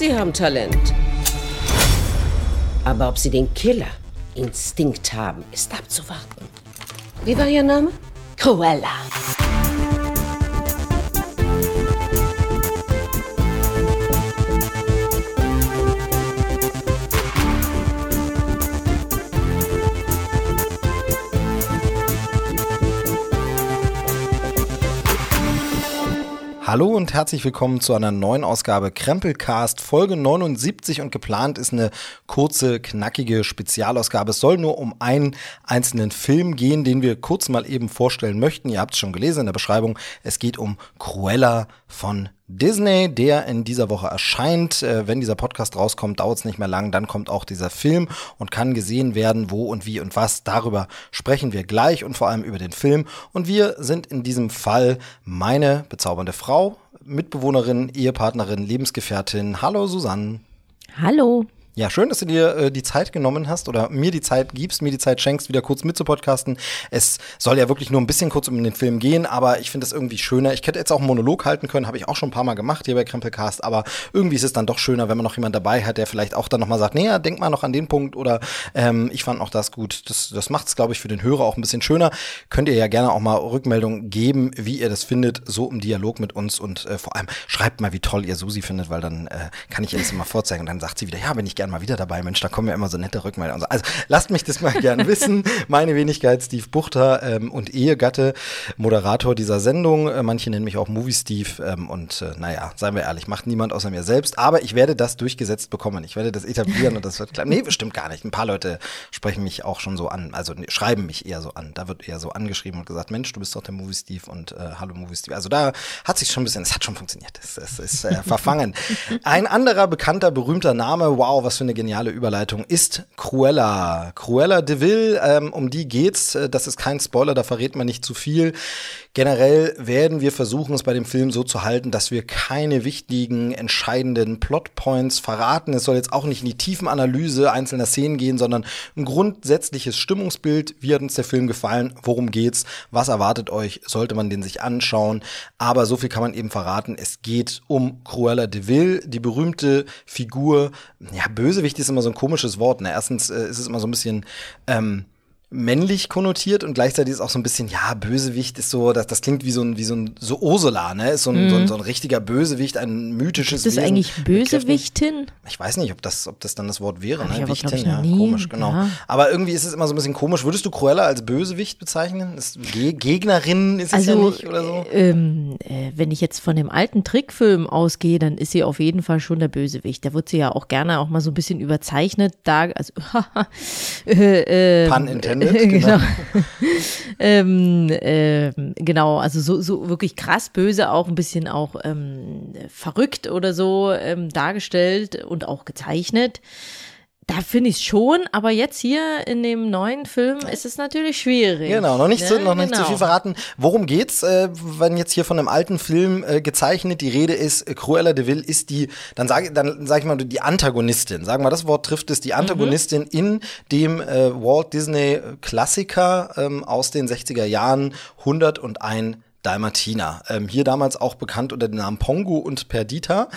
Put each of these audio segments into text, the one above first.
Sie haben Talent. Aber ob Sie den Killer-Instinkt haben, ist abzuwarten. Wie war Ihr Name? Cruella. Hallo und herzlich willkommen zu einer neuen Ausgabe Krempelcast Folge 79 und geplant ist eine kurze, knackige Spezialausgabe. Es soll nur um einen einzelnen Film gehen, den wir kurz mal eben vorstellen möchten. Ihr habt es schon gelesen in der Beschreibung. Es geht um Cruella von Disney, der in dieser Woche erscheint. Äh, wenn dieser Podcast rauskommt, dauert es nicht mehr lang. Dann kommt auch dieser Film und kann gesehen werden, wo und wie und was. Darüber sprechen wir gleich und vor allem über den Film. Und wir sind in diesem Fall meine bezaubernde Frau, Mitbewohnerin, Ehepartnerin, Lebensgefährtin. Hallo Susanne. Hallo. Ja, schön, dass du dir äh, die Zeit genommen hast oder mir die Zeit gibst, mir die Zeit schenkst, wieder kurz mitzupodcasten. Es soll ja wirklich nur ein bisschen kurz um den Film gehen, aber ich finde es irgendwie schöner. Ich hätte jetzt auch einen Monolog halten können, habe ich auch schon ein paar Mal gemacht hier bei Krempelcast, aber irgendwie ist es dann doch schöner, wenn man noch jemand dabei hat, der vielleicht auch dann nochmal sagt, nee, ja, denk mal noch an den Punkt oder ähm, ich fand auch das gut. Das, das macht es, glaube ich, für den Hörer auch ein bisschen schöner. Könnt ihr ja gerne auch mal Rückmeldung geben, wie ihr das findet, so im Dialog mit uns und äh, vor allem schreibt mal, wie toll ihr Susi findet, weil dann äh, kann ich ihr das immer vorzeigen und dann sagt sie wieder, ja, bin ich gern mal wieder dabei, Mensch, da kommen ja immer so nette Rückmeldungen. Also lasst mich das mal gern wissen. Meine Wenigkeit Steve Buchter ähm, und Ehegatte, Moderator dieser Sendung. Äh, manche nennen mich auch Movie Steve ähm, und äh, naja, seien wir ehrlich, macht niemand außer mir selbst. Aber ich werde das durchgesetzt bekommen. Ich werde das etablieren und das wird klar. Nee, bestimmt gar nicht. Ein paar Leute sprechen mich auch schon so an, also nee, schreiben mich eher so an. Da wird eher so angeschrieben und gesagt, Mensch, du bist doch der Movie Steve und äh, hallo Movie Steve. Also da hat sich schon ein bisschen, es hat schon funktioniert. Es, es ist äh, verfangen. Ein anderer bekannter, berühmter Name, wow, was für eine geniale Überleitung, ist Cruella. Cruella de Vil, ähm, um die geht's. Äh, das ist kein Spoiler, da verrät man nicht zu viel. Generell werden wir versuchen, es bei dem Film so zu halten, dass wir keine wichtigen, entscheidenden Plotpoints verraten. Es soll jetzt auch nicht in die tiefen Analyse einzelner Szenen gehen, sondern ein grundsätzliches Stimmungsbild. Wie hat uns der Film gefallen? Worum geht's? Was erwartet euch? Sollte man den sich anschauen? Aber so viel kann man eben verraten. Es geht um Cruella de Vil, die berühmte Figur. Ja, Bösewicht ist immer so ein komisches Wort. Ne? Erstens äh, ist es immer so ein bisschen ähm, männlich konnotiert und gleichzeitig ist auch so ein bisschen, ja, Bösewicht ist so, das, das klingt wie so ein, wie so ein, so Ursula, ne? Ist so ein, mm. so, ein, so ein richtiger Bösewicht, ein mythisches Ist das eigentlich Bösewichtin? Ich weiß nicht, ob das, ob das dann das Wort wäre, ne? Wichtin, ja, nie. komisch, genau. Ja. Aber irgendwie ist es immer so ein bisschen komisch. Würdest du Cruella als Bösewicht bezeichnen? Ist Ge Gegnerin ist also, es ja nicht oder so? Ähm, äh, wenn ich jetzt von dem alten Trickfilm ausgehe, dann ist sie auf jeden Fall schon der Bösewicht. Da wird sie ja auch gerne auch mal so ein bisschen überzeichnet, da, also, äh, äh, Pun intended genau. ähm, äh, genau, also so, so wirklich krass böse, auch ein bisschen auch ähm, verrückt oder so ähm, dargestellt und auch gezeichnet. Da finde ich es schon, aber jetzt hier in dem neuen Film ist es natürlich schwierig. Genau, noch nicht, ja, zu, noch nicht genau. zu viel verraten. Worum geht's, äh, wenn jetzt hier von einem alten Film äh, gezeichnet die Rede ist, äh, Cruella de Vil ist die, dann sage dann sag ich mal, die Antagonistin. Sagen wir, das Wort trifft es, die Antagonistin mhm. in dem äh, Walt Disney Klassiker ähm, aus den 60er Jahren 101 Dalmatiner. Ähm, hier damals auch bekannt unter den Namen Pongo und Perdita.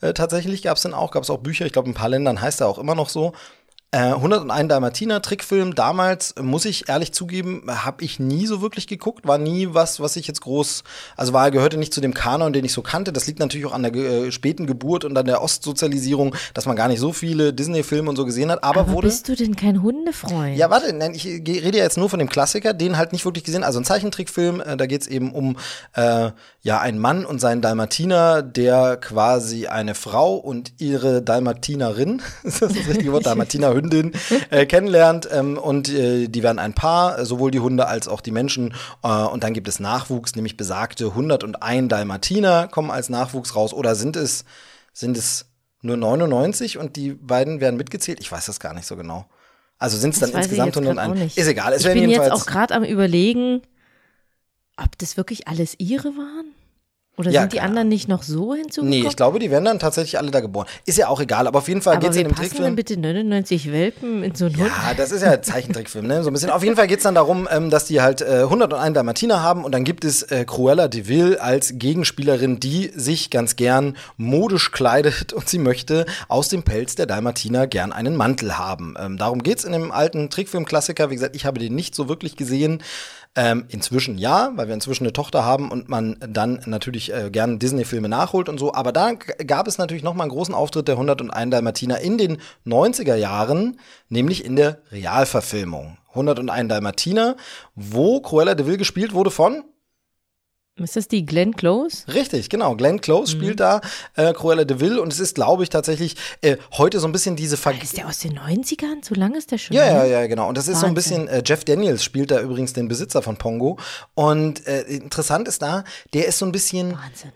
Äh, tatsächlich gab es dann auch, gab es auch Bücher, ich glaube in ein paar Ländern heißt er auch immer noch so. Äh, 101 Dalmatiner Trickfilm damals muss ich ehrlich zugeben, habe ich nie so wirklich geguckt, war nie was, was ich jetzt groß, also war gehörte nicht zu dem Kanon, den ich so kannte. Das liegt natürlich auch an der äh, späten Geburt und an der Ostsozialisierung, dass man gar nicht so viele Disney Filme und so gesehen hat, aber, aber wurde bist du denn kein Hundefreund? Ja, warte, nein, ich rede ja jetzt nur von dem Klassiker, den halt nicht wirklich gesehen, also ein Zeichentrickfilm, äh, da geht's eben um äh, ja einen Mann und seinen Dalmatiner, der quasi eine Frau und ihre Dalmatinerin, ist das das richtige Wort, Dalmatiner Hündin äh, kennenlernt ähm, und äh, die werden ein Paar, sowohl die Hunde als auch die Menschen äh, und dann gibt es Nachwuchs, nämlich besagte 101 Dalmatiner kommen als Nachwuchs raus oder sind es sind es nur 99 und die beiden werden mitgezählt? Ich weiß das gar nicht so genau. Also sind es dann insgesamt 101? Ist egal, es ich bin jetzt auch gerade am überlegen, ob das wirklich alles ihre waren? Oder Ja, sind die anderen nicht noch so hinzugekommen? Nee, ich glaube, die werden dann tatsächlich alle da geboren. Ist ja auch egal, aber auf jeden Fall geht es in dem passen denn Trickfilm. bitte 99 Welpen in so einen Hund? Ja, das ist ja ein Zeichentrickfilm, ne? So ein bisschen. Auf jeden Fall geht es dann darum, ähm, dass die halt äh, 101 Dalmatiner haben und dann gibt es äh, Cruella de Vil als Gegenspielerin, die sich ganz gern modisch kleidet und sie möchte aus dem Pelz der Dalmatiner gern einen Mantel haben. Ähm, darum geht's in dem alten Trickfilm-Klassiker. Wie gesagt, ich habe den nicht so wirklich gesehen. Ähm, inzwischen ja, weil wir inzwischen eine Tochter haben und man dann natürlich äh, gern Disney-Filme nachholt und so. Aber da gab es natürlich noch mal einen großen Auftritt der 101 Dalmatiner in den 90er Jahren, nämlich in der Realverfilmung. 101 Dalmatiner, wo Cruella de Vil gespielt wurde von Ist das die Glenn Close? Richtig, genau. Glenn Close Mhm. spielt da äh, Cruella de Vil und es ist, glaube ich, tatsächlich äh, heute so ein bisschen diese Ver Ist der aus den 90ern? So lange ist der schon? Ja, ja, ja, genau. Und das ist so ein bisschen, äh, Jeff Daniels spielt da übrigens den Besitzer von Pongo. Und äh, interessant ist da, der ist so ein bisschen, Wahnsinn.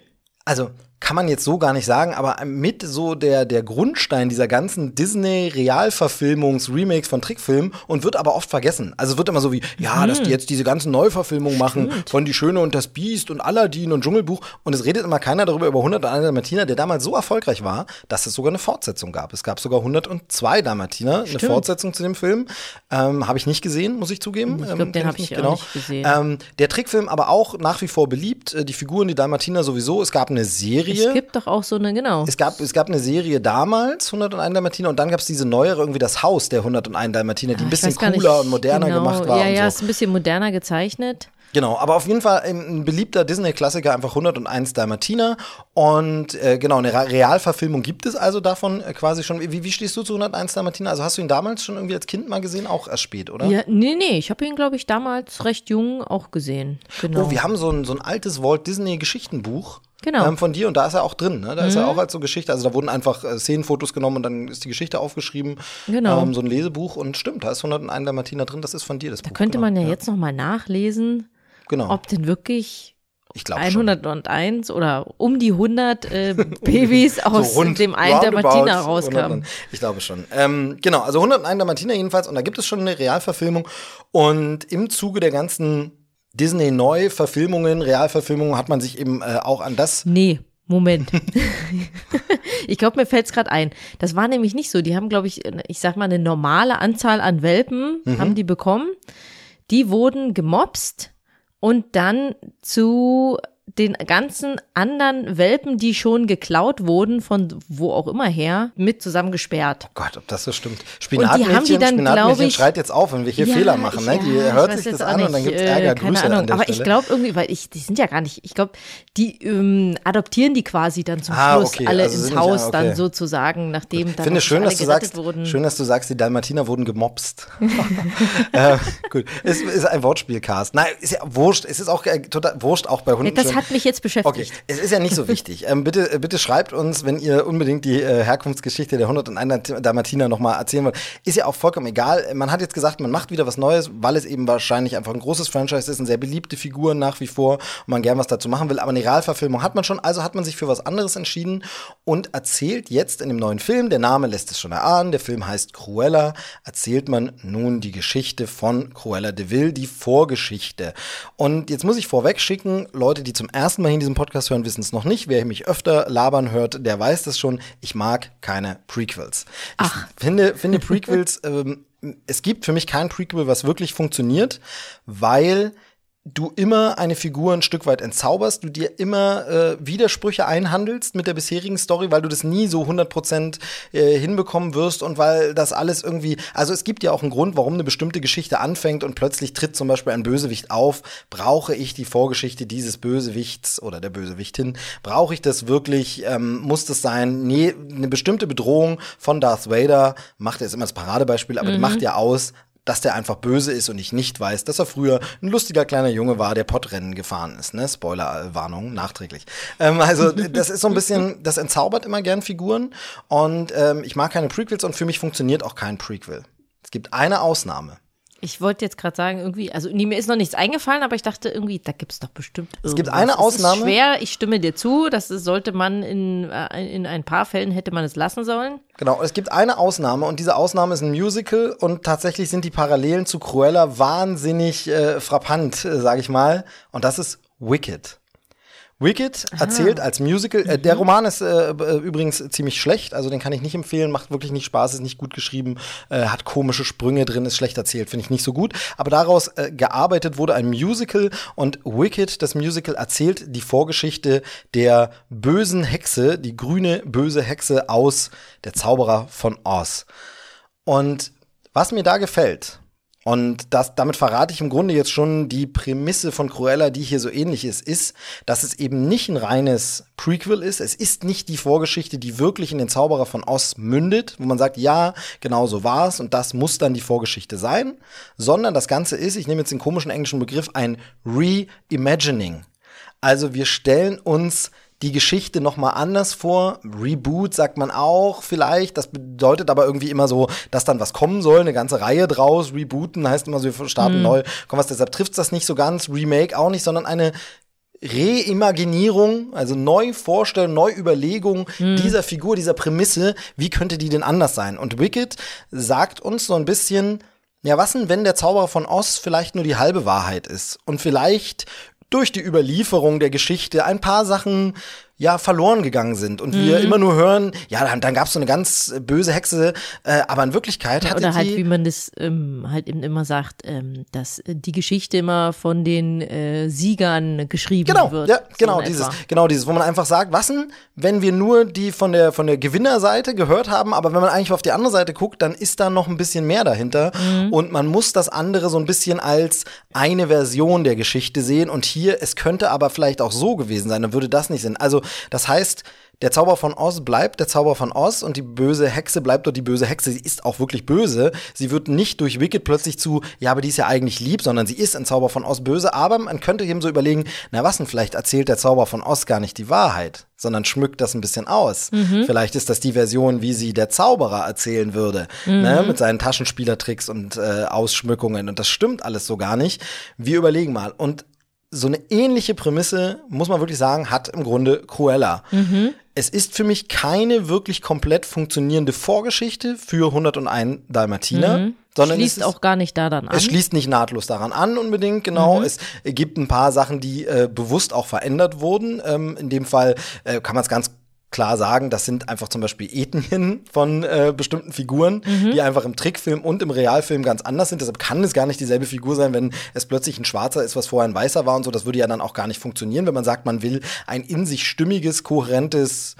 also kann man jetzt so gar nicht sagen, aber mit so der, der Grundstein dieser ganzen Disney-Realverfilmungs-Remakes von Trickfilmen und wird aber oft vergessen. Also es wird immer so wie, ja, dass die jetzt diese ganzen Neuverfilmungen machen von Die Schöne und das Biest und Aladdin und Dschungelbuch und es redet immer keiner darüber über 101 Dalmatiner, der damals so erfolgreich war, dass es sogar eine Fortsetzung gab. Es gab sogar 102 Dalmatiner, eine Fortsetzung zu dem Film. Ähm, Habe ich nicht gesehen, muss ich zugeben. Ich glaub, Ähm, den kenn hab ich nicht auch nicht gesehen. Ähm, der Trickfilm aber auch nach wie vor beliebt. Äh, Die Figuren, die Dalmatiner sowieso. Es gab eine Serie. Es gibt doch auch so eine, genau. Es gab, es gab eine Serie damals, 101 Dalmatiner, und dann gab es diese neuere, irgendwie das Haus der 101 Dalmatiner, die ein Ich bisschen cooler und moderner genau. gemacht war. Ja, ja, so. ist ein bisschen moderner gezeichnet. Genau, aber auf jeden Fall ein, beliebter Disney-Klassiker, einfach 101 Dalmatiner. Und äh, genau, eine Realverfilmung gibt es also davon äh, quasi schon. Wie, wie stehst du zu 101 Dalmatiner? Also hast du ihn damals schon irgendwie als Kind mal gesehen? Auch erst spät, oder? Ja, nee, nee, ich habe ihn, glaube ich, damals recht jung auch gesehen. Genau. Oh, wir haben so ein, so ein altes Walt Disney-Geschichtenbuch. Genau. Mhm. Ähm, von dir und da ist er auch drin, ne? Da ist er auch als so Geschichte. Also da wurden einfach äh, Szenenfotos genommen und dann ist die Geschichte aufgeschrieben. Genau. Ähm, so ein Lesebuch und stimmt, da ist 101 Dalmatiner drin, das ist von dir das Buch. Könnte genau. man ja, jetzt noch mal nachlesen, Genau. ob denn wirklich ich glaube schon. 101 oder um die 100 äh, Babys aus So rund- dem einen der Martina 100 rauskamen. Ich glaube schon. Ähm, genau, also 101 Dalmatiner jedenfalls. Und da gibt es schon eine Realverfilmung. Und im Zuge der ganzen Disney-Neuverfilmungen, Realverfilmungen, hat man sich eben äh, auch an das Nee, Moment. ich glaube, mir fällt's grad ein. Das war nämlich nicht so. Die haben, glaube ich, ich sag mal, eine normale Anzahl an Welpen Mhm. haben die bekommen. Die wurden gemobst und dann zu den ganzen anderen Welpen, die schon geklaut wurden, von wo auch immer her, mit zusammengesperrt. Gott, ob das so stimmt. Spinatmädchen, die dann, Spinatmädchen ich- schreit jetzt auf, wenn wir hier Fehler machen. Ne? Die ich hört sich das an und dann nicht, gibt's äh, Ärger. Keine Grüße Ahnung. Aber ich glaube irgendwie, weil ich, die sind ja gar nicht, ich glaube, die ähm, adoptieren die quasi dann zum Ah, Schluss okay, alle also ins nicht- Haus ah, okay. dann sozusagen, nachdem Ich dann finde schön, alle dass du sagst, wurden. schön, dass du sagst, die Dalmatiner wurden gemobst. äh, gut, es ist ein Wortspielcast. Nein, ist ja wurscht. Es ist auch äh, total wurscht auch bei Ja, Hunden. schön. Hat mich jetzt Okay, beschäftigt. es ist ja nicht so wichtig. Ähm, bitte, äh, bitte schreibt uns, wenn ihr unbedingt die äh, Herkunftsgeschichte der 101 Dalmatiner nochmal erzählen wollt. Ist ja auch vollkommen egal. Man hat jetzt gesagt, man macht wieder was Neues, weil es eben wahrscheinlich einfach ein großes Franchise ist, eine sehr beliebte Figur nach wie vor und man gern was dazu machen will. Aber eine Realverfilmung hat man schon, also hat man sich für was anderes entschieden und erzählt jetzt in dem neuen Film, der Name lässt es schon erahnen, der Film heißt Cruella, erzählt man nun die Geschichte von Cruella de Vil, die Vorgeschichte. Und jetzt muss ich vorweg schicken, Leute, die zum ersten Mal in diesem Podcast hören, wissen es noch nicht. Wer mich öfter labern hört, der weiß das schon. Ich mag keine Prequels. Ich finde, finde Prequels, ähm, es gibt für mich kein Prequel, was wirklich funktioniert, weil du immer eine Figur ein Stück weit entzauberst, du dir immer äh, Widersprüche einhandelst mit der bisherigen Story, weil du das nie so 100% äh, hinbekommen wirst und weil das alles irgendwie, also es gibt ja auch einen Grund, warum eine bestimmte Geschichte anfängt und plötzlich tritt zum Beispiel ein Bösewicht auf, brauche ich die Vorgeschichte dieses Bösewichts oder der Bösewichtin, brauche ich das wirklich, ähm, muss das sein, nee, eine bestimmte Bedrohung von Darth Vader, macht er ist immer das Paradebeispiel, aber die macht ja aus, dass der einfach böse ist und ich nicht weiß, dass er früher ein lustiger kleiner Junge war, der Pottrennen gefahren ist. Ne? Spoiler-Warnung, nachträglich. Ähm, also das ist so ein bisschen, das entzaubert immer gern Figuren und ähm, ich mag keine Prequels und für mich funktioniert auch kein Prequel. Es gibt eine Ausnahme. Ich wollte jetzt gerade sagen, irgendwie, also nee, mir ist noch nichts eingefallen, aber ich dachte irgendwie, da gibt's doch bestimmt irgendwas. gibt eine Es Ausnahme. Ist schwer, ich stimme dir zu, das sollte man in, äh, in ein paar Fällen hätte man es lassen sollen. Genau, es gibt eine Ausnahme und diese Ausnahme ist ein Musical und tatsächlich sind die Parallelen zu Cruella wahnsinnig äh, frappant, äh, sage ich mal. Und das ist Wicked. Wicked erzählt als Musical. Äh, der Roman ist äh, äh, übrigens ziemlich schlecht, also den kann ich nicht empfehlen, macht wirklich nicht Spaß, ist nicht gut geschrieben, äh, hat komische Sprünge drin, ist schlecht erzählt, finde ich nicht so gut. Aber daraus äh, gearbeitet wurde ein Musical und Wicked, das Musical, erzählt die Vorgeschichte der bösen Hexe, die grüne böse Hexe aus Der Zauberer von Oz. Und was mir da gefällt, und das, damit verrate ich im Grunde jetzt schon die Prämisse von Cruella, die hier so ähnlich ist, ist, dass es eben nicht ein reines Prequel ist. Es ist nicht die Vorgeschichte, die wirklich in den Zauberer von Oz mündet, wo man sagt, ja, genau so war es und das muss dann die Vorgeschichte sein, sondern das Ganze ist, ich nehme jetzt den komischen englischen Begriff, ein Reimagining. Also wir stellen uns die Geschichte noch mal anders vor. Reboot sagt man auch vielleicht. Das bedeutet aber irgendwie immer so, dass dann was kommen soll, eine ganze Reihe draus. Rebooten heißt immer so, wir starten mhm. neu. Komm was, deshalb trifft das nicht so ganz. Remake auch nicht, sondern eine Reimaginierung, also Neuvorstellung, Neuüberlegung mhm. dieser Figur, dieser Prämisse. Wie könnte die denn anders sein? Und Wicked sagt uns so ein bisschen, ja, was denn, wenn der Zauberer von Oz vielleicht nur die halbe Wahrheit ist und vielleicht durch die Überlieferung der Geschichte ein paar Sachen ja verloren gegangen sind und mhm. wir immer nur hören, ja, dann, dann gab es so eine ganz böse Hexe, äh, aber in Wirklichkeit ja, hatte oder halt, wie man das ähm, halt eben immer sagt, ähm, dass die Geschichte immer von den äh, Siegern geschrieben genau, wird. Ja, genau so dieses, genau dieses, wo man einfach sagt, was denn, wenn wir nur die von der von der Gewinnerseite gehört haben, aber wenn man eigentlich auf die andere Seite guckt, dann ist da noch ein bisschen mehr dahinter mhm. und man muss das andere so ein bisschen als eine Version der Geschichte sehen und hier es könnte aber vielleicht auch so gewesen sein, dann würde das nicht sein. Also das heißt, der Zauber von Oz bleibt der Zauber von Oz und die böse Hexe bleibt dort die böse Hexe. Sie ist auch wirklich böse. Sie wird nicht durch Wicked plötzlich zu, ja, aber die ist ja eigentlich lieb, sondern sie ist ein Zauber von Oz böse. Aber man könnte eben so überlegen, na was denn, vielleicht erzählt der Zauber von Oz gar nicht die Wahrheit, sondern schmückt das ein bisschen aus. Mhm. Vielleicht ist das die Version, wie sie der Zauberer erzählen würde, mhm. ne, mit seinen Taschenspielertricks und äh, Ausschmückungen. Und das stimmt alles so gar nicht. Wir überlegen mal. Und so eine ähnliche Prämisse, muss man wirklich sagen, hat im Grunde Cruella. Mhm. Es ist für mich keine wirklich komplett funktionierende Vorgeschichte für 101 Dalmatiner. Mhm. Sondern schließt es ist, auch gar nicht daran an. Es schließt nicht nahtlos daran an, unbedingt, genau. Mhm. Es gibt ein paar Sachen, die äh, bewusst auch verändert wurden. Ähm, in dem Fall äh, kann man es ganz klar sagen, das sind einfach zum Beispiel Ethnien von äh, bestimmten Figuren, mhm. die einfach im Trickfilm und im Realfilm ganz anders sind. Deshalb kann es gar nicht dieselbe Figur sein, wenn es plötzlich ein Schwarzer ist, was vorher ein Weißer war und so. Das würde ja dann auch gar nicht funktionieren, wenn man sagt, man will ein in sich stimmiges, kohärentes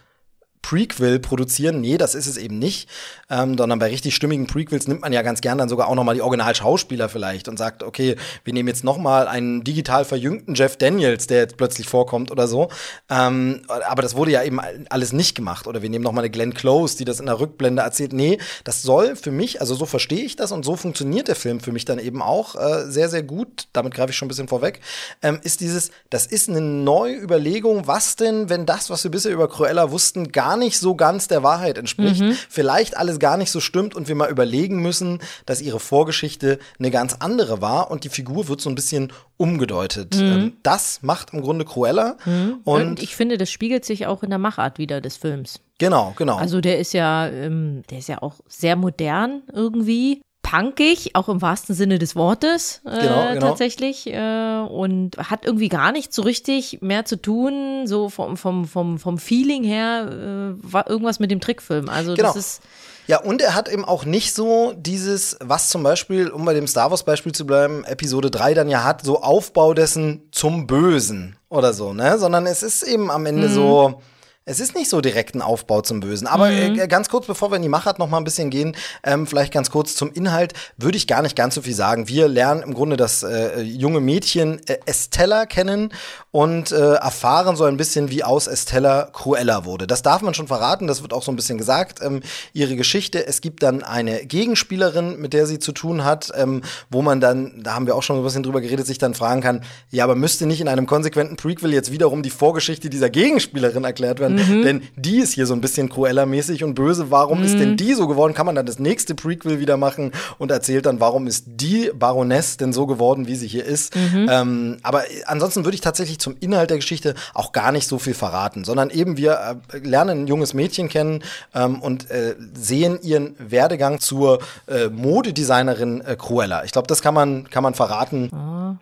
Prequel produzieren. Nee, das ist es eben nicht. Ähm, sondern bei richtig stimmigen Prequels nimmt man ja ganz gern dann sogar auch noch mal die Originalschauspieler vielleicht und sagt, okay, wir nehmen jetzt noch mal einen digital verjüngten Jeff Daniels, der jetzt plötzlich vorkommt oder so. Ähm, aber das wurde ja eben alles nicht gemacht. Oder wir nehmen noch mal eine Glenn Close, die das in der Rückblende erzählt. Nee, das soll für mich, also so verstehe ich das und so funktioniert der Film für mich dann eben auch äh, sehr, sehr gut. Damit greife ich schon ein bisschen vorweg. Ähm, ist dieses, das ist eine neue Überlegung, was denn, wenn das, was wir bisher über Cruella wussten, gar gar nicht so ganz der Wahrheit entspricht, mhm. vielleicht alles gar nicht so stimmt und wir mal überlegen müssen, dass ihre Vorgeschichte eine ganz andere war und die Figur wird so ein bisschen umgedeutet. Mhm. Ähm, das macht im Grunde Cruella. Mhm. Und, und, ich finde, das spiegelt sich auch in der Machart wieder des Films. Genau, genau. Also der ist ja, ähm, der ist ja auch sehr modern irgendwie punkig, auch im wahrsten Sinne des Wortes äh, genau, genau. tatsächlich äh, und hat irgendwie gar nicht so richtig mehr zu tun, so vom, vom, vom, vom Feeling her, äh, war irgendwas mit dem Trickfilm. Also genau. das ist ja, und er hat eben auch nicht so dieses, was zum Beispiel, um bei dem Star Wars Beispiel zu bleiben, Episode 3 dann ja hat, so Aufbau dessen zum Bösen oder so, ne? Sondern es ist eben am Ende mhm. so, es ist nicht so direkt ein Aufbau zum Bösen. Aber mhm. äh, ganz kurz, bevor wir in die Machart noch mal ein bisschen gehen, ähm, vielleicht ganz kurz zum Inhalt, würde ich gar nicht ganz so viel sagen. Wir lernen im Grunde das äh, junge Mädchen äh, Estella kennen und äh, erfahren so ein bisschen, wie aus Estella Cruella wurde. Das darf man schon verraten, das wird auch so ein bisschen gesagt. Ähm, ihre Geschichte, es gibt dann eine Gegenspielerin, mit der sie zu tun hat, ähm, wo man dann, da haben wir auch schon ein bisschen drüber geredet, sich dann fragen kann, ja, aber müsste nicht in einem konsequenten Prequel jetzt wiederum die Vorgeschichte dieser Gegenspielerin erklärt werden? Mhm. Denn die ist hier so ein bisschen Cruella-mäßig und böse. Warum ist denn die so geworden? Kann man dann das nächste Prequel wieder machen und erzählt dann, warum ist die Baroness denn so geworden, wie sie hier ist. Ähm, aber ansonsten würde ich tatsächlich zum Inhalt der Geschichte auch gar nicht so viel verraten, sondern eben wir äh, lernen ein junges Mädchen kennen ähm, und äh, sehen ihren Werdegang zur äh, Modedesignerin äh, Cruella. Ich glaube, das kann man, kann man verraten.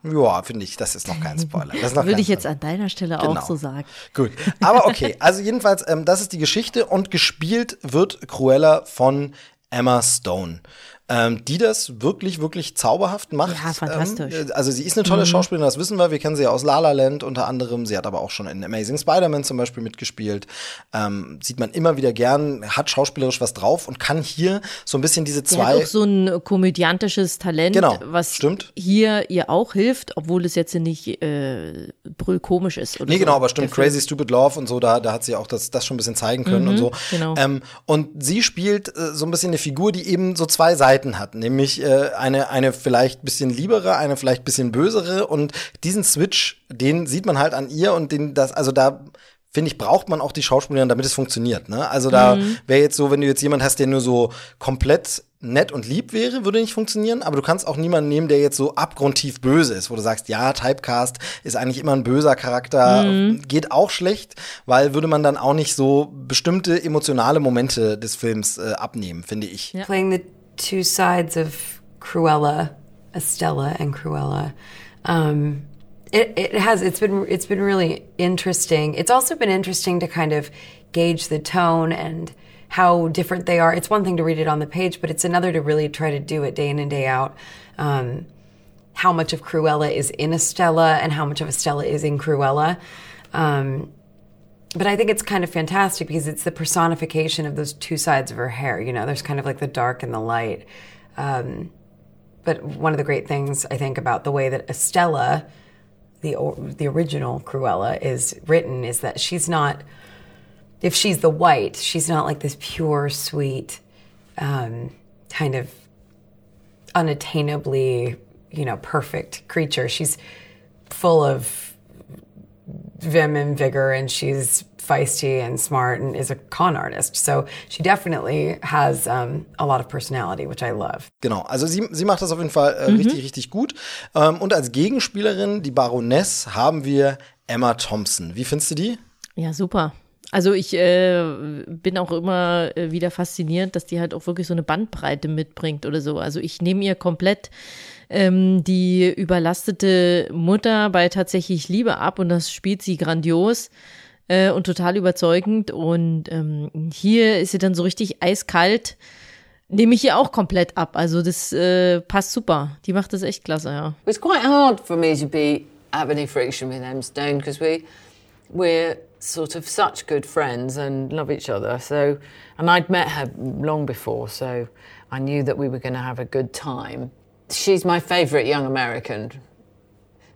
Ja, finde ich, das ist noch kein Spoiler. Das noch Würde ich jetzt an deiner Stelle Genau. auch so sagen. Gut, aber okay, also jedenfalls, ähm, das ist die Geschichte und gespielt wird Cruella von Emma Stone. Ähm, die das wirklich, wirklich zauberhaft macht. Ja, fantastisch. Ähm, äh, also sie ist eine tolle Schauspielerin, das wissen wir. Wir kennen sie ja aus La La Land unter anderem. Sie hat aber auch schon in Amazing Spider-Man zum Beispiel mitgespielt. Ähm, sieht man immer wieder gern, hat schauspielerisch was drauf und kann hier so ein bisschen diese Sie hat zwei auch so ein komödiantisches Talent, Genau, was stimmt. hier ihr auch hilft, obwohl es jetzt nicht äh, brüllkomisch ist. Oder Nee, so, genau, aber stimmt. Crazy Stupid Love und so, da, da hat sie auch das, das schon ein bisschen zeigen können und so. genau. Ähm, und sie spielt äh, so ein bisschen eine Figur, die eben so zwei Seiten hat, nämlich äh, eine, eine vielleicht bisschen liebere, eine vielleicht bisschen bösere und diesen Switch, den sieht man halt an ihr und den, das, also da finde ich, braucht man auch die Schauspielerin, damit es funktioniert. Ne? Also da wäre jetzt so, wenn du jetzt jemand hast, der nur so komplett nett und lieb wäre, würde nicht funktionieren, aber du kannst auch niemanden nehmen, der jetzt so abgrundtief böse ist, wo du sagst, ja, Typecast ist eigentlich immer ein böser Charakter, geht auch schlecht, weil würde man dann auch nicht so bestimmte emotionale Momente des Films äh, abnehmen, finde ich. playing the two sides of Cruella, Estella, and Cruella. Um, it, it has it's been it's been really interesting. It's also been interesting to kind of gauge the tone and how different they are. It's one thing to read it on the page, but it's another to really try to do it day in and day out. Um, how much of Cruella is in Estella and how much of Estella is in Cruella. Um, but I think it's kind of fantastic because it's the personification of those two sides of her hair. You know, there's kind of like the dark and the light. Um, but one of the great things I think about the way that Estella, the the original Cruella, is written is that she's not. If she's the white, she's not like this pure, sweet, um, kind of unattainably, you know, perfect creature. She's full of vim and vigor and she's feisty and smart and is a con artist. So she definitely has um, a lot of personality, which I love. Genau, also sie, sie macht das auf jeden Fall äh, richtig, richtig gut. Ähm, und als Gegenspielerin, die Baroness, haben wir Emma Thompson. Wie findest du die? Ja, super. Also ich äh, bin auch immer äh, wieder fasziniert, dass die halt auch wirklich so eine Bandbreite mitbringt oder so. Also ich nehme ihr komplett ähm, die überlastete Mutter bei tatsächlich Liebe ab und das spielt sie grandios äh, und total überzeugend. Und ähm, hier ist sie dann so richtig eiskalt. Nehme ich ihr auch komplett ab. Also das äh, passt super. Die macht das echt klasse, ja. It's quite hard for me to be have any friction with Em Stone because we we're sort of such good friends and love each other. So, and I'd met her long before, so I knew that we were going have a good time. She's my favourite young American,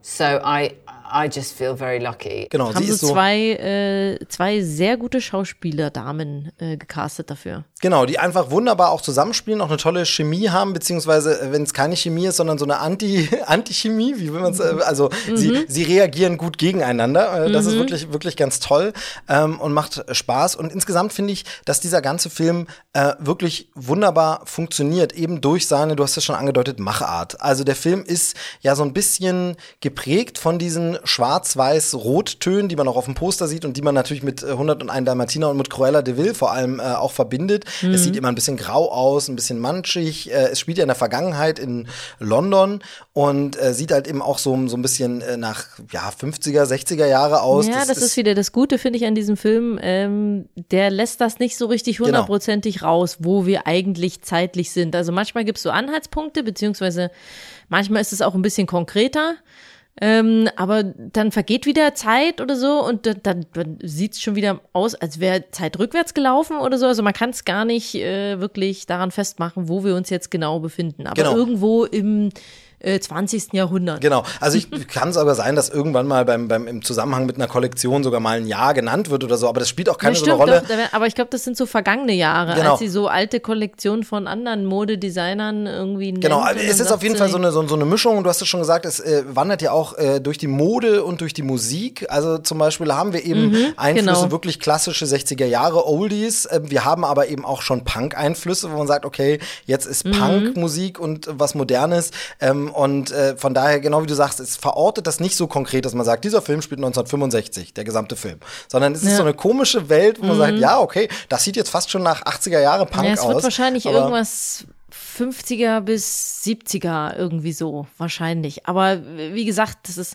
so I I just feel very lucky. Genau, Haben sie so ist so. zwei, äh, zwei sehr gute Schauspielerdamen äh, gecastet dafür. Genau, die einfach wunderbar auch zusammenspielen, auch eine tolle Chemie haben, beziehungsweise äh, wenn es keine Chemie ist, sondern so eine Anti Anti-Chemie, wie will man es, äh, also sie, sie reagieren gut gegeneinander. Äh, das ist wirklich, wirklich ganz toll ähm, und macht Spaß. Und insgesamt finde ich, dass dieser ganze Film äh, wirklich wunderbar funktioniert, eben durch seine, du hast es schon angedeutet, Machart. Also der Film ist ja so ein bisschen geprägt von diesen schwarz-weiß-rot-Tönen, die man auch auf dem Poster sieht und die man natürlich mit äh, 101 Dalmatiner und mit Cruella de Vil vor allem äh, auch verbindet. Es sieht immer ein bisschen grau aus, ein bisschen manchig. Äh, es spielt ja in der Vergangenheit in London und äh, sieht halt eben auch so, so ein bisschen äh, nach ja, 50er, 60er Jahre aus. Ja, das, ist wieder das Gute, finde ich, an diesem Film. Ähm, der lässt das nicht so richtig Genau. hundertprozentig raus, wo wir eigentlich zeitlich sind. Also manchmal gibt es so Anhaltspunkte, beziehungsweise manchmal ist es auch ein bisschen konkreter. Ähm, aber dann vergeht wieder Zeit oder so und dann, dann, dann sieht es schon wieder aus, als wäre Zeit rückwärts gelaufen oder so. Also man kann es gar nicht äh, wirklich daran festmachen, wo wir uns jetzt genau befinden. Aber Genau. irgendwo im äh, 20. Jahrhundert. Genau. Also ich kann es aber sein, dass irgendwann mal beim, beim im Zusammenhang mit einer Kollektion sogar mal ein Jahr genannt wird oder so, aber das spielt auch keine Ja, so stimmt, Rolle. doch, aber ich glaube, das sind so vergangene Jahre, Genau. als sie so alte Kollektionen von anderen Modedesignern irgendwie nennt. Genau, also es ist auf jeden Fall so eine, so, so eine Mischung und du hast es schon gesagt, es äh, wandert ja auch äh, durch die Mode und durch die Musik. Also zum Beispiel haben wir eben Einflüsse, genau. wirklich klassische 60er Jahre Oldies. Äh, wir haben aber eben auch schon Punk-Einflüsse, wo man sagt, okay, jetzt ist Mhm. Punk-Musik und äh, was Modernes. Ähm, und äh, von daher, genau wie du sagst, es verortet das nicht so konkret, dass man sagt, dieser Film spielt 1965, der gesamte Film. Sondern es ist Ja. Mhm. so eine komische Welt, wo man sagt, ja, okay, das sieht jetzt fast schon nach 80er Jahre Punk Ja, es aus. wird wahrscheinlich irgendwas 50er bis 70er irgendwie so, wahrscheinlich. Aber wie gesagt, das ist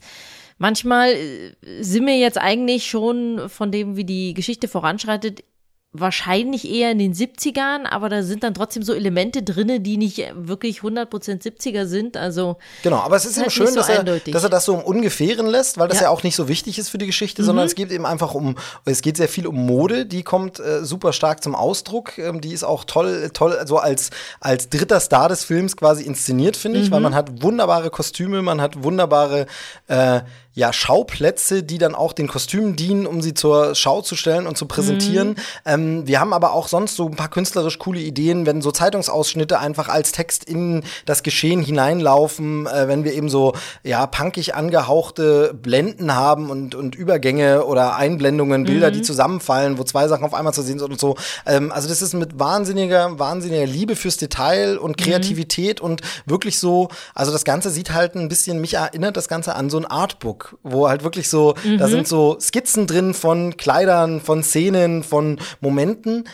manchmal äh, sind wir jetzt eigentlich schon von dem, wie die Geschichte voranschreitet, wahrscheinlich eher in den 70ern, aber da sind dann trotzdem so Elemente drinne, die nicht wirklich 100% 70er sind. Also Genau, aber es ist eben halt schön, so dass, er, dass er das so im Ungefähren lässt, weil das ja, Ja. Mhm. auch nicht so wichtig ist für die Geschichte, sondern es geht eben einfach um, es geht sehr viel um Mode, die kommt äh, super stark zum Ausdruck. Ähm, die ist auch toll, toll, so als, als dritter Star des Films quasi inszeniert, finde ich, weil Mhm. man hat wunderbare Kostüme, man hat wunderbare äh, ja, Schauplätze, die dann auch den Kostümen dienen, um sie zur Schau zu stellen und zu präsentieren. Mhm. Ähm, wir haben aber auch sonst so ein paar künstlerisch coole Ideen, wenn so Zeitungsausschnitte einfach als Text in das Geschehen hineinlaufen, äh, wenn wir eben so ja punkig angehauchte Blenden haben und, und Übergänge oder Einblendungen, Bilder, Mhm. die zusammenfallen, wo zwei Sachen auf einmal zu sehen sind und so. Ähm, also das ist mit wahnsinniger, wahnsinniger Liebe fürs Detail und Mhm. Kreativität und wirklich so, also das Ganze sieht halt ein bisschen, mich erinnert das Ganze an so ein Artbook, wo halt wirklich so, Mhm. da sind so Skizzen drin von Kleidern, von Szenen, von Momenten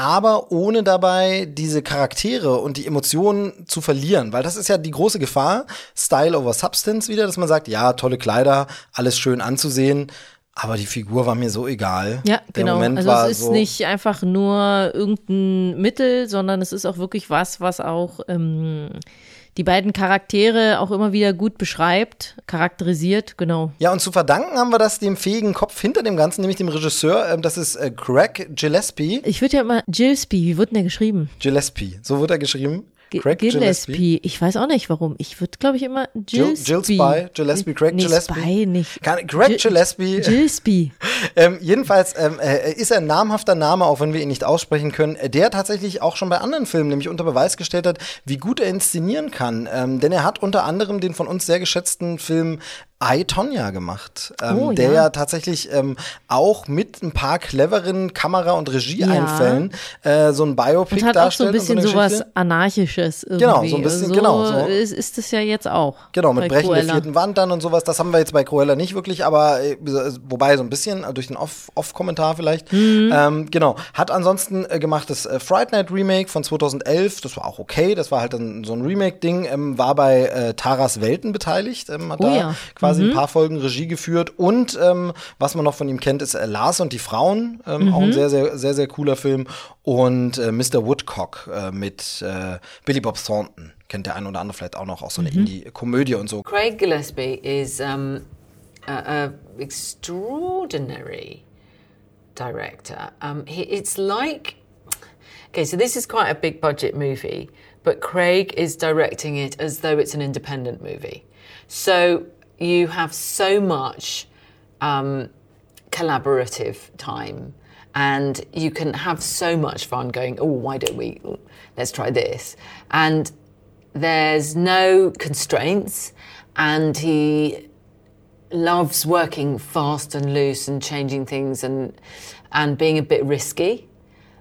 aber ohne dabei diese Charaktere und die Emotionen zu verlieren, weil das ist ja die große Gefahr, Style over Substance wieder, dass man sagt, ja, tolle Kleider, alles schön anzusehen, aber die Figur war mir so egal. Ja, Der genau. Moment also es ist so, nicht einfach nur irgendein Mittel, sondern es ist auch wirklich was, was auch ähm, die beiden Charaktere auch immer wieder gut beschreibt, charakterisiert, genau. Ja, und zu verdanken haben wir das dem fähigen Kopf hinter dem Ganzen, nämlich dem Regisseur, ähm, das ist äh, Craig Gillespie. Ich würde ja immer Gillespie, wie wird denn der geschrieben? Gillespie, so wird er geschrieben. G Craig Gillespie. Ich weiß auch nicht warum. Ich würde, glaube ich, immer Jill, Gillespie. Jill Spy, Gillespie, Craig nee, Gillespie. Spy nicht. Kann, Craig Gill- Gillespie. Gillespie. Ähm, jedenfalls ähm, äh, ist er ein namhafter Name, auch wenn wir ihn nicht aussprechen können, der tatsächlich auch schon bei anderen Filmen nämlich unter Beweis gestellt hat, wie gut er inszenieren kann. Ähm, denn er hat unter anderem den von uns sehr geschätzten Film I, Tonya gemacht, ähm, Oh, der ja. ja tatsächlich ähm, auch mit ein paar cleveren Kamera- und Regieeinfällen äh, so ein Biopic Und hat auch so darstellt. ein bisschen so sowas. Anarchisches irgendwie. Genau, so ein bisschen, so genau, so. Ist, ist es ja jetzt auch. Genau, mit Brechen der Cruella. vierten Wand dann und sowas. Das haben wir jetzt bei Cruella nicht wirklich, aber äh, wobei so ein bisschen durch den Off- Off-Kommentar vielleicht. Mhm. Ähm, genau. Hat ansonsten äh, gemacht das äh, Fright Night Remake von 2011. Das war auch okay. Das war halt dann so ein Remake-Ding. Ähm, war bei äh, Taras Welten beteiligt. Ähm, hat Oh da ja. quasi Mhm. ein paar Folgen Regie geführt. Und ähm, was man noch von ihm kennt, ist äh, Lars und die Frauen. Ähm, Auch Mhm. ein sehr, sehr, sehr, sehr cooler Film. Und äh, Mr. Woodcock äh, mit äh, Billy Bob Thornton. Kennt der ein oder andere vielleicht auch noch, auch so Mhm. eine Indie-Komödie und so. Craig Gillespie is um, a, a extraordinary director. Um, he, it's like okay, so this is quite a big budget movie, but Craig is directing it as though it's an independent movie. So you have so much um, collaborative time. And you can have so much fun going, oh, why don't we, let's try this. And there's no constraints, and he loves working fast and loose and changing things and and being a bit risky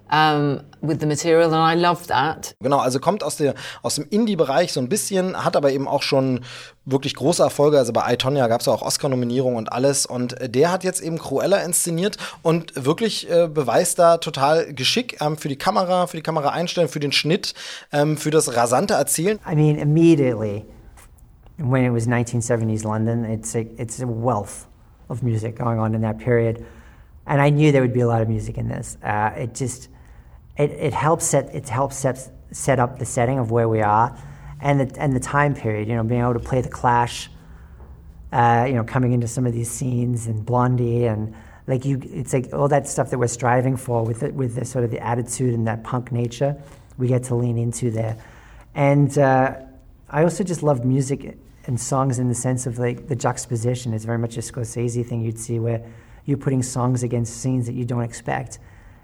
um, with the material, and I love that. Genau, also kommt aus, der, aus dem Indie-Bereich so ein bisschen, hat aber eben auch schon wirklich große Erfolge. Also bei I, Tonya gab es auch Oscar-Nominierungen und alles. Und äh, der hat jetzt eben Cruella inszeniert und wirklich äh, beweist da total Geschick ähm, für die Kamera, für die Kamera einstellen, für den Schnitt, ähm, für das rasante Erzählen. I mean, immediately when it was 1970s London, it's a, it's a wealth of music going on in that period, and I knew there would be a lot of music in this. Uh, it just it, it helps set it helps set set up the setting of where we are, and the and the time period. You know, being able to play the Clash. Uh, you know, coming into some of these scenes and Blondie and like you, it's like all that stuff that we're striving for with it, with the sort of the attitude and that punk nature, we get to lean into there, and uh, I also just love music and songs in the sense of like the juxtaposition. It's very much a Scorsese thing you'd see where you're putting songs against scenes that you don't expect.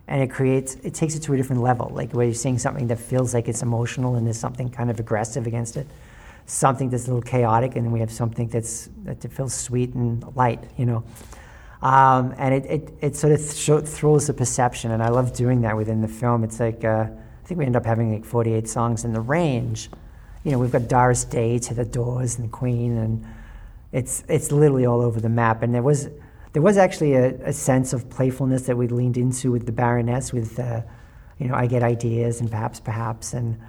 And it creates, it takes it to a different level, like where you're seeing something that feels like it's emotional and there's something kind of aggressive against it, something that's a little chaotic, and then we have something that's, that feels sweet and light, you know. Um, and it, it, it sort of th- throws the perception, and I love doing that within the film. It's like, uh, I think we end up having like 48 songs in the range. You know, we've got Doris Day to the Doors and the Queen, and it's, it's literally all over the map. And there was, there was actually a, a sense of playfulness that we leaned into with the Baroness, with, uh, you know, I get ideas and perhaps, perhaps, and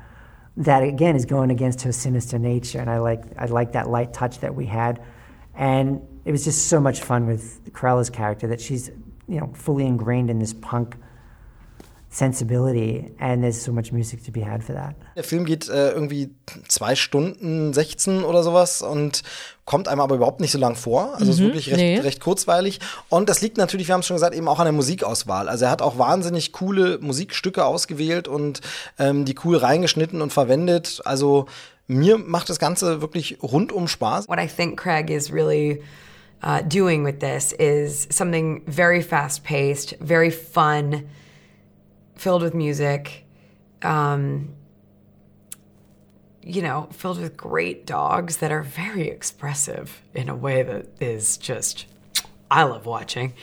that again is going against her sinister nature. And I like, I like that light touch that we had. And it was just so much fun with Corella's character that she's, you know, fully ingrained in this punk sensibility and there's so much music to be had for that. Der Film geht äh, irgendwie zwei Stunden 16 oder sowas und kommt einem aber überhaupt nicht so lang vor. Also mhm, ist wirklich recht, nee. recht kurzweilig. Und das liegt natürlich, wir haben es schon gesagt, eben auch an der Musikauswahl. Also er hat auch wahnsinnig coole Musikstücke ausgewählt und ähm, die cool reingeschnitten und verwendet. Also mir macht das Ganze wirklich rundum Spaß. What I think Craig is really uh, doing with this is something very fast paced, very fun. Filled with music, um, you know, filled with great dogs that are very expressive in a way that is just, I love watching.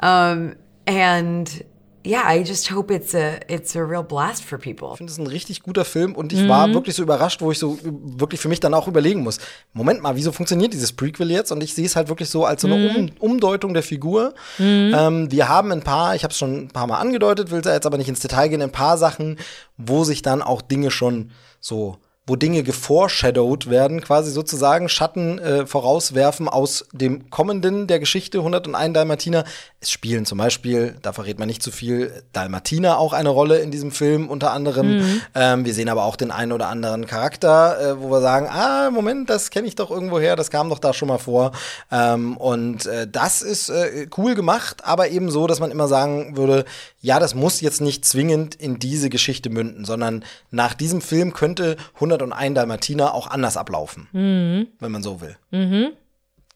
Um, and yeah, I just hope it's a it's a real blast for people. Ich finde es ein richtig guter Film und ich mhm. war wirklich so überrascht, wo ich so wirklich für mich dann auch überlegen muss. Moment mal, wieso funktioniert dieses Prequel jetzt? Und ich sehe es halt wirklich so als so eine mhm. um Umdeutung der Figur. Mhm. Ähm, wir haben ein paar, ich habe es schon ein paar Mal angedeutet, will jetzt aber nicht ins Detail gehen, ein paar Sachen, wo sich dann auch Dinge schon so wo Dinge geforeshadowed werden, quasi sozusagen Schatten äh, vorauswerfen aus dem Kommenden der Geschichte 101 Dalmatiner. Es spielen zum Beispiel, da verrät man nicht zu viel, Dalmatiner auch eine Rolle in diesem Film unter anderem. Mhm. Ähm, wir sehen aber auch den einen oder anderen Charakter, äh, wo wir sagen, ah, Moment, das kenne ich doch irgendwo her, das kam doch da schon mal vor. Ähm, und äh, das ist äh, cool gemacht, aber eben so, dass man immer sagen würde, ja, das muss jetzt nicht zwingend in diese Geschichte münden, sondern nach diesem Film könnte 101 Dalmatiner auch anders ablaufen, mhm. wenn man so will. Mhm.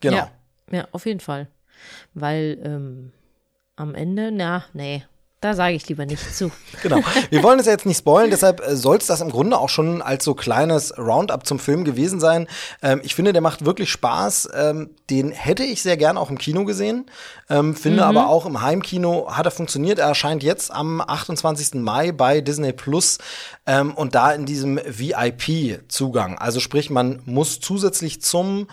Genau. Ja, ja, auf jeden Fall. Weil ähm, am Ende, na, nee, da sage ich lieber nicht zu. Genau. Wir wollen es jetzt nicht spoilen, deshalb äh, soll es das im Grunde auch schon als so kleines Roundup zum Film gewesen sein. Ähm, ich finde, der macht wirklich Spaß. Ähm, den hätte ich sehr gern auch im Kino gesehen. Ähm, finde mhm. aber auch im Heimkino hat er funktioniert. Er erscheint jetzt am 28. Mai bei Disney Plus ähm, und da in diesem VIP-Zugang. Also sprich, man muss zusätzlich zum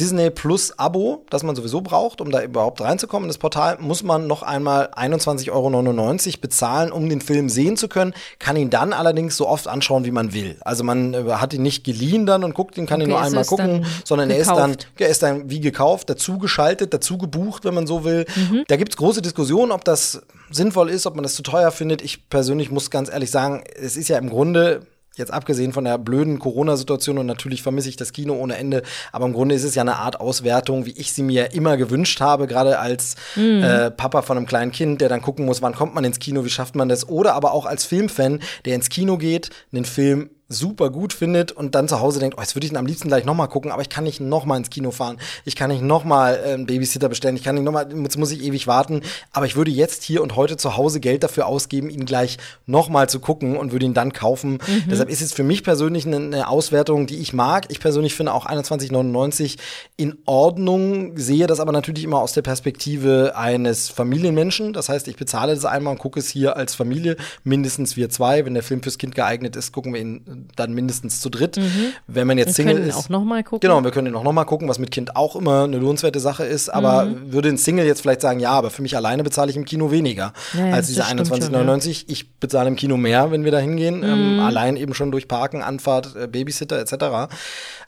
Disney Plus Abo, das man sowieso braucht, um da überhaupt reinzukommen in das Portal, muss man noch einmal 21,99 Euro bezahlen, um den Film sehen zu können, kann ihn dann allerdings so oft anschauen, wie man will. Also man äh, hat ihn nicht geliehen dann und guckt ihn, kann okay, ihn nur einmal gucken, sondern er ist dann, er ist dann wie gekauft, dazu geschaltet, dazu gebucht, wenn man so will. Mhm. Da gibt's große Diskussionen, ob das sinnvoll ist, ob man das zu teuer findet. Ich persönlich muss ganz ehrlich sagen, es ist ja im Grunde Jetzt abgesehen von der blöden Corona-Situation und natürlich vermisse ich das Kino ohne Ende, aber im Grunde ist es ja eine Art Auswertung, wie ich sie mir immer gewünscht habe, gerade als mhm. äh, Papa von einem kleinen Kind, der dann gucken muss, wann kommt man ins Kino, wie schafft man das, oder aber auch als Filmfan, der ins Kino geht, einen Film super gut findet und dann zu Hause denkt, oh, jetzt würde ich ihn am liebsten gleich nochmal gucken, aber ich kann nicht nochmal ins Kino fahren, ich kann nicht nochmal äh, einen Babysitter bestellen, ich kann nicht nochmal, jetzt muss ich ewig warten, aber ich würde jetzt hier und heute zu Hause Geld dafür ausgeben, ihn gleich nochmal zu gucken und würde ihn dann kaufen. Mhm. Deshalb ist es für mich persönlich eine, eine, Auswertung, die ich mag. Ich persönlich finde auch 21,99 in Ordnung, sehe das aber natürlich immer aus der Perspektive eines Familienmenschen. Das heißt, ich bezahle das einmal und gucke es hier als Familie, mindestens wir zwei. Wenn der Film fürs Kind geeignet ist, gucken wir ihn dann mindestens zu dritt. Mhm. Wenn man jetzt Single ist. auch noch mal gucken. Genau, wir können ihn auch noch mal gucken, was mit Kind auch immer eine lohnenswerte Sache ist. Aber mhm. würde ein Single jetzt vielleicht sagen, ja, aber für mich alleine bezahle ich im Kino weniger ja, als diese 21,99. Ja. Ich bezahle im Kino mehr, wenn wir da hingehen. Ähm, mhm. Ähm, allein eben schon durch Parken, Anfahrt, äh, Babysitter etc.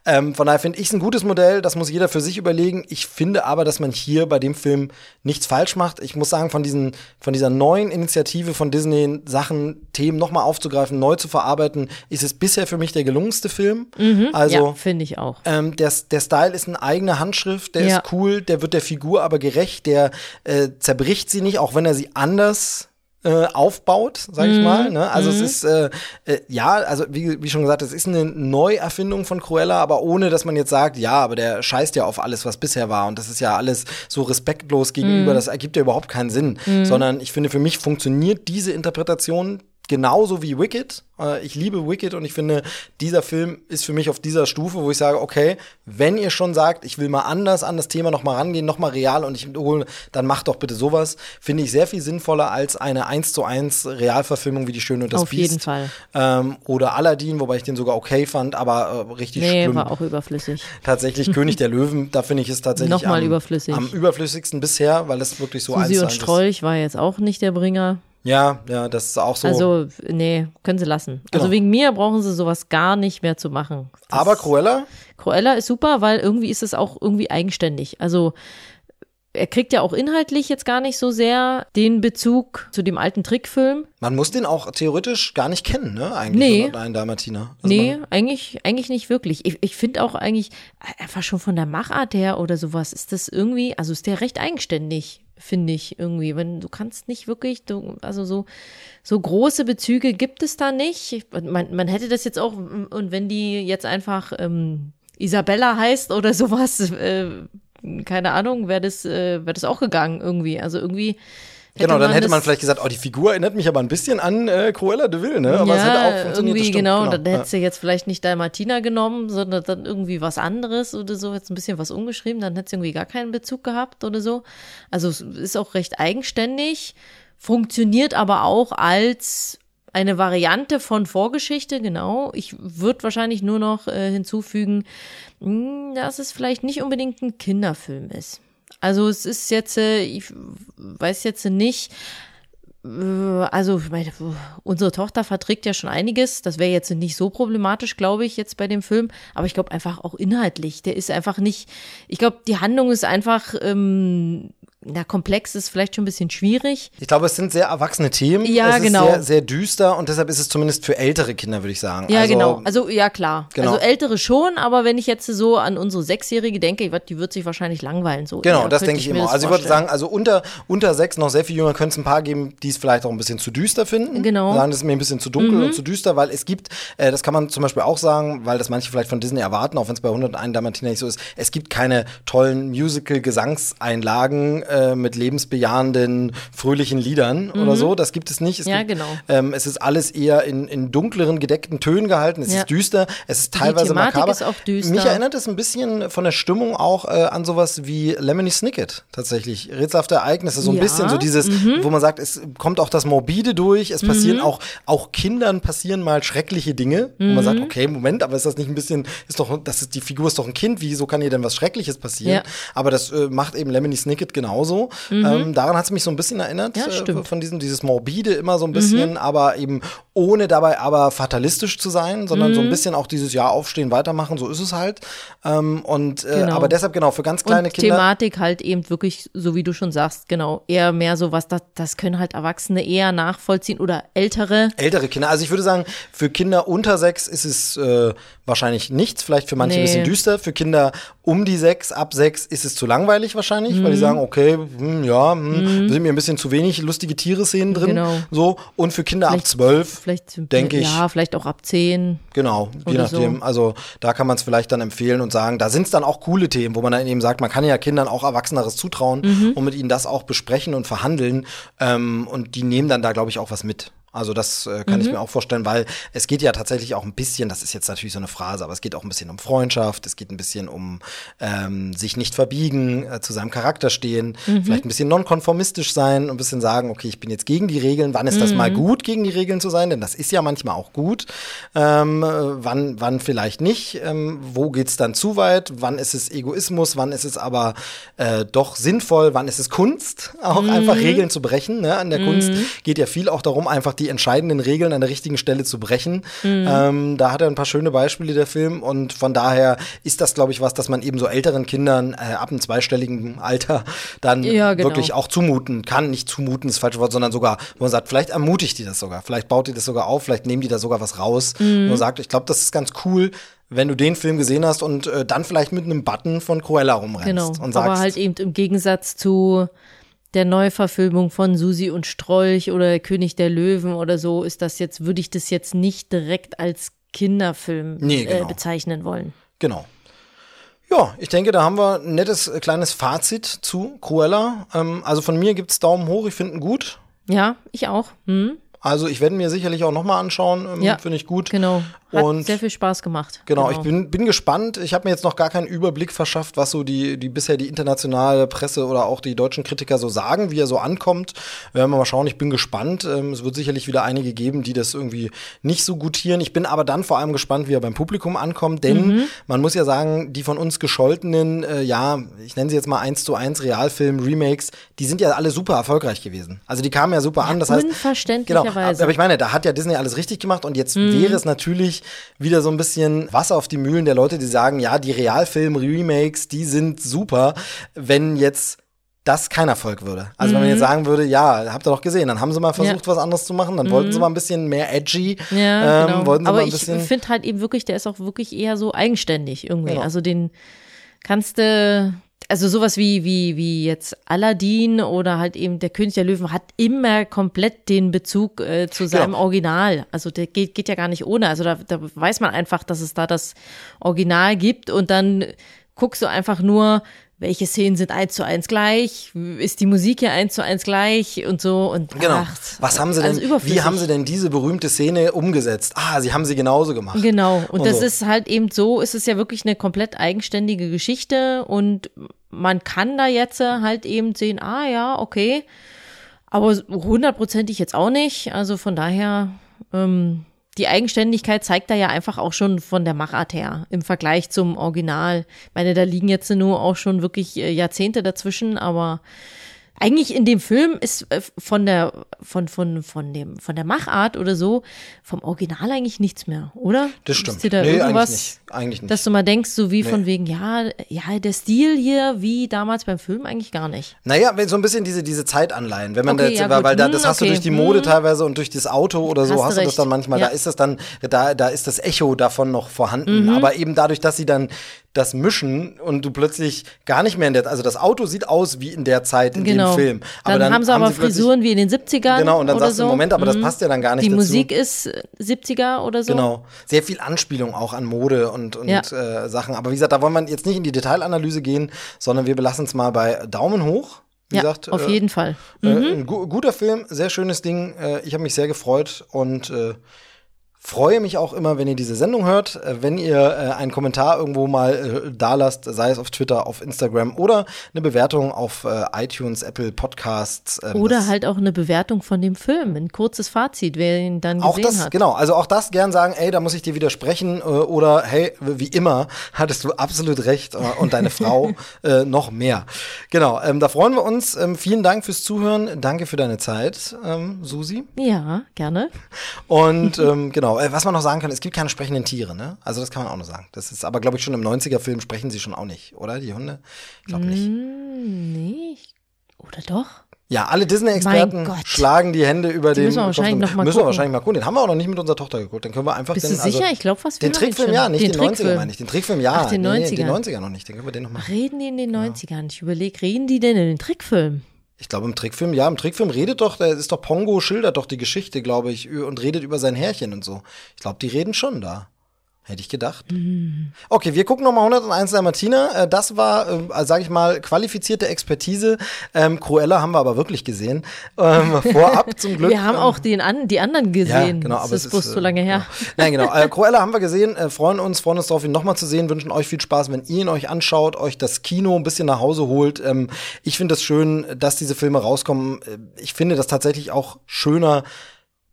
Ähm, von daher finde ich es ein gutes Modell. Das muss jeder für sich überlegen. Ich finde aber, dass man hier bei dem Film nichts falsch macht. Ich muss sagen, von diesen, von dieser neuen Initiative von Disney, Sachen, Themen nochmal aufzugreifen, neu zu verarbeiten, ist es bisher für mich der gelungenste Film. Mhm, also ja, finde ich auch. Ähm, der, der Style ist eine eigene Handschrift, der ja. ist cool, der wird der Figur aber gerecht, der äh, zerbricht sie nicht, auch wenn er sie anders äh, aufbaut, sag Mhm. ich mal. Ne? Also es ist, äh, äh, ja, also wie, wie schon gesagt, es ist eine Neuerfindung von Cruella, aber ohne, dass man jetzt sagt, ja, aber der scheißt ja auf alles, was bisher war und das ist ja alles so respektlos gegenüber, Mhm. das ergibt ja überhaupt keinen Sinn. Sondern ich finde, für mich funktioniert diese Interpretation genauso wie Wicked. Äh, Ich liebe Wicked und ich finde, dieser Film ist für mich auf dieser Stufe, wo ich sage, okay, wenn ihr schon sagt, ich will mal anders an das Thema noch mal rangehen, noch mal real und ich hole, dann macht doch bitte sowas. Finde ich sehr viel sinnvoller als eine 1 zu 1 Realverfilmung wie Die Schöne und das Auf Biest. jeden Fall. Ähm, oder Aladdin, wobei ich den sogar okay fand, aber äh, richtig Nee, schlimm. war auch überflüssig. Tatsächlich König der Löwen, da finde ich es tatsächlich Nochmal am, überflüssig. am überflüssigsten bisher, weil das wirklich so Susi eins und. Strolch war jetzt auch nicht der Bringer. Ja, ja, das ist auch so. Also, nee, können sie lassen. Also Genau. wegen mir brauchen sie sowas gar nicht mehr zu machen. Das- aber Cruella, Cruella ist super, weil irgendwie ist es auch irgendwie eigenständig. Also er kriegt ja auch inhaltlich jetzt gar nicht so sehr den Bezug zu dem alten Trickfilm. man muss den auch theoretisch gar nicht kennen, ne? Eigentlich Nee. 101 Dalmatiner. Also Nee, eigentlich, eigentlich nicht wirklich. Ich, ich finde auch eigentlich, einfach schon von der Machart her oder sowas, ist das irgendwie, also ist der recht eigenständig, finde ich irgendwie. Wenn du kannst nicht wirklich, du, also so, so große Bezüge gibt es da nicht. Man, man hätte das jetzt auch, und wenn die jetzt einfach ähm, Isabella heißt oder sowas, äh, keine Ahnung, wäre das, äh, wäre das auch gegangen irgendwie. Also irgendwie. Genau, dann hätte man vielleicht gesagt, oh, die Figur erinnert mich aber ein bisschen an äh, Cruella de Vil, ne? Aber es hätte auch funktioniert. irgendwie stimmt, genau, dann ja. hättest du jetzt vielleicht nicht Dalmatina genommen, sondern dann irgendwie was anderes oder so, jetzt ein bisschen was umgeschrieben, dann hättest du irgendwie gar keinen Bezug gehabt oder so. Also es ist auch recht eigenständig, funktioniert aber auch als eine Variante von Vorgeschichte, genau. Ich würde wahrscheinlich nur noch äh, hinzufügen, mh, dass es vielleicht nicht unbedingt ein Kinderfilm ist. Also es ist jetzt, äh, ich weiß jetzt nicht, also ich meine, unsere Tochter verträgt ja schon einiges. Das wäre jetzt nicht so problematisch, glaube ich, jetzt bei dem Film. Aber ich glaube einfach auch inhaltlich. Der ist einfach nicht. Ich glaube, die Handlung ist einfach. Ähm, na, komplex ist vielleicht schon ein bisschen schwierig. Ich glaube, es sind sehr erwachsene Themen. Ja, es ist genau. Sehr, sehr düster und deshalb ist es zumindest für ältere Kinder, würde ich sagen. Ja, also, genau. Also, ja, klar. Genau. Also ältere schon, aber wenn ich jetzt so an unsere Sechsjährige denke, die wird sich wahrscheinlich langweilen. So Genau, eher, das denke ich mir immer. Also ich würde sagen, also unter, unter sechs, noch sehr viel jünger, könnte es ein paar geben, die es vielleicht auch ein bisschen zu düster finden. Genau. Mhm. Sagen, das ist mir ein bisschen zu dunkel und zu düster, weil es gibt, äh, das kann man zum Beispiel auch sagen, weil das manche vielleicht von Disney erwarten, auch wenn es bei 101 Dalmatiner nicht so ist, es gibt keine tollen Musical-Gesangseinlagen äh, mit lebensbejahenden, fröhlichen Liedern oder so. Das gibt es nicht. Es Mhm. Ja, gibt, genau. Ähm, es ist alles eher in, in dunkleren, gedeckten Tönen gehalten. Es Ja. ist düster. Es ist teilweise Thematik makaber. ist auch düster. Mich erinnert es ein bisschen von der Stimmung auch äh, an sowas wie Lemony Snicket tatsächlich. Rätselhafte Ereignisse, so ein Ja, Mhm. bisschen so dieses, wo man sagt, es kommt auch das Morbide durch, es passieren auch, auch Kindern passieren mal schreckliche Dinge, wo man Mhm. sagt, okay, Moment, aber ist das nicht ein bisschen, ist doch, das ist, die Figur ist doch ein Kind, wieso kann ihr denn was Schreckliches passieren? Ja. Aber das äh, macht eben Lemony Snicket genauso. Ähm, daran hat es mich so ein bisschen erinnert, Mhm. Ja, äh. Mhm. von diesem, dieses Morbide immer so ein bisschen, aber eben ohne dabei aber fatalistisch zu sein, sondern Mhm. so ein bisschen auch dieses Jahr aufstehen, weitermachen, so ist es halt. Ähm, und äh, Genau. aber deshalb genau für ganz kleine und Kinder. Thematik halt eben wirklich, so wie du schon sagst, genau, eher mehr so was, das, das können halt Erwachsene eher nachvollziehen oder Ältere. Ältere Kinder. Also ich würde sagen, für Kinder unter sechs ist es äh, wahrscheinlich nichts, vielleicht für manche ein Nee. bisschen düster. Für Kinder um die sechs, ab sechs ist es zu langweilig wahrscheinlich, Mhm. weil die sagen, okay, hm, ja, hm, sind mir ein bisschen zu wenig lustige Tiere-Szenen drin. Genau. So. Und für Kinder ab Vielleicht- zwölf, Vielleicht, denke ich. Ja, vielleicht auch ab zehn. Genau, je nachdem. so. Also da kann man es vielleicht dann empfehlen und sagen, da sind es dann auch coole Themen, wo man dann eben sagt, man kann ja Kindern auch Erwachseneres zutrauen Mhm. und mit ihnen das auch besprechen und verhandeln. Ähm, und die nehmen dann da, glaube ich, auch was mit. Also das äh, kann Mhm. ich mir auch vorstellen, weil es geht ja tatsächlich auch ein bisschen, das ist jetzt natürlich so eine Phrase, aber es geht auch ein bisschen um Freundschaft, es geht ein bisschen um ähm, sich nicht verbiegen, äh, zu seinem Charakter stehen, Mhm. vielleicht ein bisschen nonkonformistisch sein und ein bisschen sagen, okay, ich bin jetzt gegen die Regeln, wann ist das mal Mhm. gut, gegen die Regeln zu sein, denn das ist ja manchmal auch gut, ähm, äh, wann, wann vielleicht nicht, ähm, wo geht's dann zu weit, wann ist es Egoismus, wann ist es aber äh, doch sinnvoll, wann ist es Kunst, auch Mhm. einfach Regeln zu brechen. Ne? An der Kunst geht ja viel auch darum, einfach die entscheidenden Regeln an der richtigen Stelle zu brechen. Mhm. Ähm, da hat er ein paar schöne Beispiele, der Film, und von daher ist das, glaube ich, was, dass man eben so älteren Kindern äh, ab einem zweistelligen Alter dann Ja, genau. wirklich auch zumuten kann. Nicht zumuten ist das falsche Wort, sondern sogar, wo man sagt, vielleicht ermutigt die das sogar, vielleicht baut die das sogar auf, vielleicht nehmen die da sogar was raus. Mhm. Und man sagt, ich glaube, das ist ganz cool, wenn du den Film gesehen hast und äh, dann vielleicht mit einem Button von Cruella rumrennst Genau. und sagst, Aber halt eben im Gegensatz zu der Neuverfilmung von Susi und Strolch oder König der Löwen oder so, ist das jetzt, würde ich das jetzt nicht direkt als Kinderfilm Nee, genau. äh, bezeichnen wollen. Genau. Ja, ich denke, da haben wir ein nettes äh, kleines Fazit zu Cruella. Ähm, also von mir gibt's Daumen hoch, ich finde ihn gut. Ja, ich auch. Hm? Also ich werde mir sicherlich auch nochmal anschauen, ähm, Ja, finde ich gut. Genau. Hat Und sehr viel Spaß gemacht. Genau, ich bin, bin gespannt. Ich habe mir jetzt noch gar keinen Überblick verschafft, was so die, die bisher die internationale Presse oder auch die deutschen Kritiker so sagen, wie er so ankommt. Werden wir mal schauen. Ich bin gespannt. Ähm, es wird sicherlich wieder einige geben, die das irgendwie nicht so gutieren. Ich bin aber dann vor allem gespannt, wie er beim Publikum ankommt, denn man muss ja sagen, die von uns gescholtenen, äh, ja, ich nenne sie jetzt mal 1 zu 1 Realfilm, Remakes, die sind ja alle super erfolgreich gewesen. Also die kamen ja super an. Das heißt, unverständlicherweise. Genau, aber ich meine, da hat ja Disney alles richtig gemacht und jetzt wäre es natürlich wieder so ein bisschen Wasser auf die Mühlen der Leute, die sagen, ja, die Realfilm-Remakes, die sind super, wenn jetzt das kein Erfolg würde. Also wenn man jetzt sagen würde, ja, habt ihr doch gesehen, dann haben sie mal versucht, was anderes zu machen, dann wollten sie mal ein bisschen mehr edgy, Ja, ähm, genau. wollten sie Aber mal ein ich finde halt eben wirklich, der ist auch wirklich eher so eigenständig irgendwie. Genau. Also den kannst du, also sowas wie, wie, wie jetzt Aladdin oder halt eben der König der Löwen hat immer komplett den Bezug äh, zu seinem Genau. Original. Also der geht, geht ja gar nicht ohne. Also da, da weiß man einfach, dass es da das Original gibt und dann guckst du einfach nur, welche Szenen sind eins zu eins gleich, ist die Musik ja eins zu eins gleich und so und Genau. ach, Was haben sie denn, also wie haben sie denn diese berühmte Szene umgesetzt? Ah, sie haben sie genauso gemacht. Genau, und, Und das so. ist halt eben so, ist es ja wirklich eine komplett eigenständige Geschichte und man kann da jetzt halt eben sehen, ah ja, okay, aber hundertprozentig jetzt auch nicht. Also von daher, ähm, die Eigenständigkeit zeigt da ja einfach auch schon von der Machart her im Vergleich zum Original. Ich meine, da liegen jetzt nur auch schon wirklich äh, Jahrzehnte dazwischen, aber eigentlich in dem Film ist äh, von der von von von dem von der Machart oder so vom Original eigentlich nichts mehr, oder? Das Ist stimmt. dir da nee, irgendwas, eigentlich nicht. Eigentlich nicht. dass du mal denkst, so wie von wegen, ja, ja, der Stil hier wie damals beim Film eigentlich gar nicht. Naja, wenn so ein bisschen diese, diese Zeitanleihen. Wenn man Okay, da jetzt, ja, weil, da, Hm, das hast du okay. durch die Mode Hm. teilweise und durch das Auto oder so, Hast hast, du du das dann manchmal, Ja. da ist das dann, da, da ist das Echo davon noch vorhanden. Mhm. Aber eben dadurch, dass sie dann das mischen und du plötzlich gar nicht mehr in der, also das Auto sieht aus wie in der Zeit in Genau. dem Film. dann, haben sie aber plötzlich- Frisuren wie in den 70ern. Genau, und dann sagst du, so. Moment, aber das Mhm. passt ja dann gar nicht Die dazu. Musik ist äh, 70er oder so. Genau. Sehr viel Anspielung auch an Mode und, und Ja. äh, Sachen. Aber wie gesagt, da wollen wir jetzt nicht in die Detailanalyse gehen, sondern wir belassen es mal bei Daumen hoch. Wie Ja, gesagt, auf äh, jeden Fall. äh, ein gu guter Film, sehr schönes Ding. Äh, ich habe mich sehr gefreut und äh, freue mich auch immer, wenn ihr diese Sendung hört. Äh, wenn ihr äh, einen Kommentar irgendwo mal äh, da lasst, sei es auf Twitter, auf Instagram oder eine Bewertung auf äh, iTunes, Apple Podcasts. ähm, Oder halt auch eine Bewertung von dem Film, ein kurzes Fazit, wer ihn dann auch gesehen das, hat. genau, also auch das gern sagen, ey, da muss ich dir widersprechen äh, oder hey, wie immer hattest du absolut recht äh, und deine Frau äh, noch mehr. Genau, ähm, da freuen wir uns. Ähm, vielen Dank fürs Zuhören, danke für deine Zeit, ähm, Susi. Ja, gerne. Und ähm, genau, äh, was man noch sagen kann, es gibt keine sprechenden Tiere, ne? Also das kann man auch noch sagen. Das ist aber, glaube ich, schon im 90er-Film sprechen sie schon auch nicht, oder? Die Hunde? Ich glaube nicht. Nee, ich- oder doch? Ja, alle Disney-Experten schlagen die Hände über Die den. müssen wir wahrscheinlich Kopf. noch mal Müssen wir gucken. wahrscheinlich mal gucken. Den haben wir auch noch nicht mit unserer Tochter geguckt. Dann können wir einfach Bist den, du sicher? Also, ich glaube fast den wir Trickfilm ja, nicht den, 90er Trickfilm. meine ich. Den Trickfilm ja. Ach, den Nee, nee, 90ern. den 90er noch nicht. Den können wir den noch mal. Reden die in den 90ern? Ich überlege, reden die denn in den Trickfilm? Ich glaube im Trickfilm, ja, im Trickfilm redet doch, der ist doch Pongo, schildert doch die Geschichte, glaube ich, und redet über sein Härchen und so. Ich glaube, die reden schon da. Hätte ich gedacht. Mhm. Okay, wir gucken nochmal 101 Dalmatiner. Äh, Das war, äh, sage ich mal, qualifizierte Expertise. Ähm, Cruella haben wir aber wirklich gesehen. Ähm, vorab zum Glück. Wir haben Ähm, auch den an, die anderen gesehen. Ja, genau, das aber ist es bloß ist, so lange äh, her. Genau. Nein, genau. Äh, Cruella haben wir gesehen, äh, freuen uns, freuen uns darauf, ihn nochmal zu sehen, wünschen euch viel Spaß, wenn ihr ihn euch anschaut, euch das Kino ein bisschen nach Hause holt. Ähm, ich finde es das schön, dass diese Filme rauskommen. Äh, Ich finde das tatsächlich auch schöner,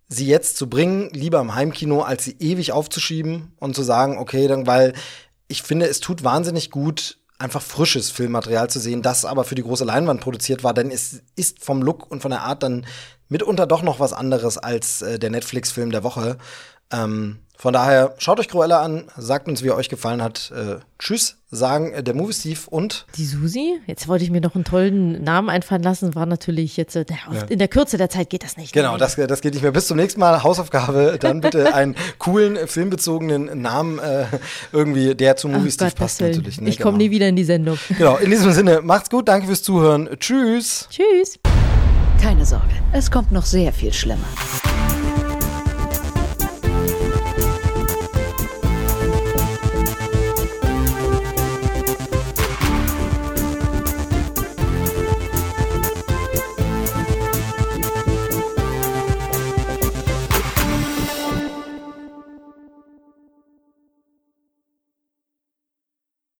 sie jetzt zu bringen, lieber im Heimkino, als sie ewig aufzuschieben und zu sagen, okay, dann, weil ich finde, es tut wahnsinnig gut, einfach frisches Filmmaterial zu sehen, das aber für die große Leinwand produziert war, denn es ist vom Look und von der Art dann mitunter doch noch was anderes als äh, der Netflix-Film der Woche. Ähm, Von daher, schaut euch Cruella an, sagt uns, wie er euch gefallen hat. Äh, tschüss, sagen äh, der Movie Steve und Die Susi? Jetzt wollte ich mir noch einen tollen Namen einfallen lassen, war natürlich jetzt, äh, der, in der Kürze der Zeit geht das nicht. Genau, das, das geht nicht mehr. Bis zum nächsten Mal. Hausaufgabe, dann bitte einen coolen, äh, filmbezogenen Namen äh, irgendwie, der zum Movie Ach Steve Gott, passt natürlich. ne? Ich komme genau. nie wieder in die Sendung. Genau, in diesem Sinne, macht's gut, danke fürs Zuhören. Tschüss. Tschüss. Keine Sorge, es kommt noch sehr viel schlimmer.